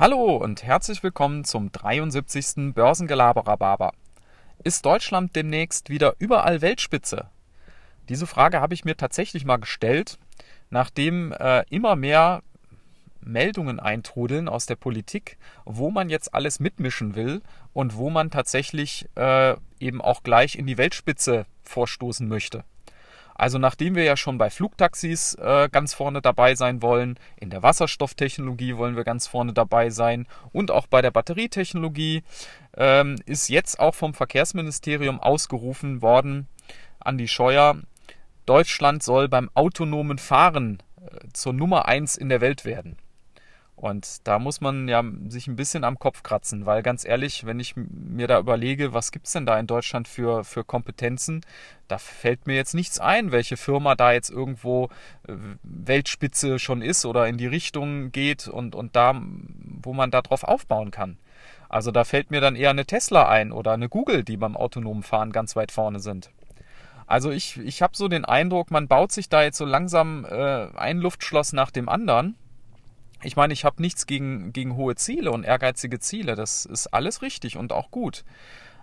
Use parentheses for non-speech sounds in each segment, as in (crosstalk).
Hallo und herzlich willkommen zum 73. Börsengelaberer Ist Deutschland demnächst wieder überall Weltspitze? Diese Frage habe ich mir tatsächlich mal gestellt, nachdem äh, immer mehr Meldungen eintrudeln aus der Politik, wo man jetzt alles mitmischen will und wo man tatsächlich äh, eben auch gleich in die Weltspitze vorstoßen möchte. Also nachdem wir ja schon bei Flugtaxis äh, ganz vorne dabei sein wollen, in der Wasserstofftechnologie wollen wir ganz vorne dabei sein und auch bei der Batterietechnologie ähm, ist jetzt auch vom Verkehrsministerium ausgerufen worden, Andi Scheuer, Deutschland soll beim autonomen Fahren äh, zur Nummer eins in der Welt werden. Und da muss man ja sich ein bisschen am Kopf kratzen, weil ganz ehrlich, wenn ich mir da überlege, was gibt es denn da in Deutschland für, für Kompetenzen, da fällt mir jetzt nichts ein, welche Firma da jetzt irgendwo äh, Weltspitze schon ist oder in die Richtung geht und, und da, wo man da drauf aufbauen kann. Also da fällt mir dann eher eine Tesla ein oder eine Google, die beim autonomen Fahren ganz weit vorne sind. Also ich, ich habe so den Eindruck, man baut sich da jetzt so langsam äh, ein Luftschloss nach dem anderen ich meine, ich habe nichts gegen, gegen hohe Ziele und ehrgeizige Ziele. Das ist alles richtig und auch gut.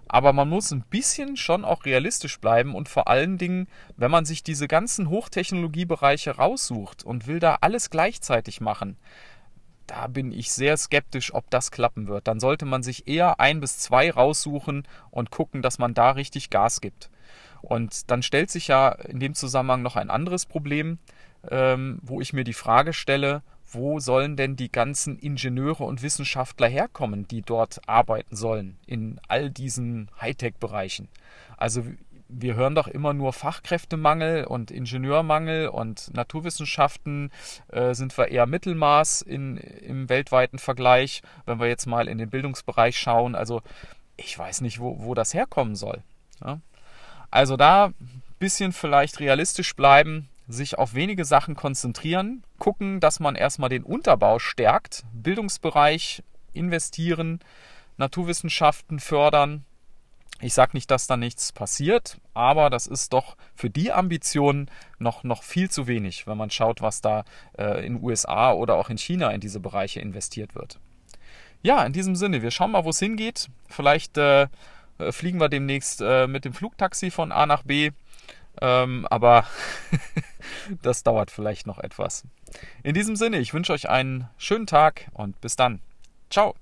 Aber man muss ein bisschen schon auch realistisch bleiben und vor allen Dingen, wenn man sich diese ganzen Hochtechnologiebereiche raussucht und will da alles gleichzeitig machen, da bin ich sehr skeptisch, ob das klappen wird. Dann sollte man sich eher ein bis zwei raussuchen und gucken, dass man da richtig Gas gibt. Und dann stellt sich ja in dem Zusammenhang noch ein anderes Problem, ähm, wo ich mir die Frage stelle, wo sollen denn die ganzen Ingenieure und Wissenschaftler herkommen, die dort arbeiten sollen in all diesen Hightech-Bereichen? Also wir hören doch immer nur Fachkräftemangel und Ingenieurmangel und Naturwissenschaften äh, sind wir eher Mittelmaß in, im weltweiten Vergleich, wenn wir jetzt mal in den Bildungsbereich schauen. Also ich weiß nicht, wo, wo das herkommen soll. Ja? Also da ein bisschen vielleicht realistisch bleiben, sich auf wenige Sachen konzentrieren, gucken, dass man erstmal den Unterbau stärkt, Bildungsbereich investieren, Naturwissenschaften fördern. Ich sage nicht, dass da nichts passiert, aber das ist doch für die Ambitionen noch, noch viel zu wenig, wenn man schaut, was da äh, in den USA oder auch in China in diese Bereiche investiert wird. Ja, in diesem Sinne, wir schauen mal, wo es hingeht. Vielleicht äh, fliegen wir demnächst äh, mit dem Flugtaxi von A nach B. Ähm, aber (laughs) das dauert vielleicht noch etwas. In diesem Sinne, ich wünsche euch einen schönen Tag und bis dann. Ciao.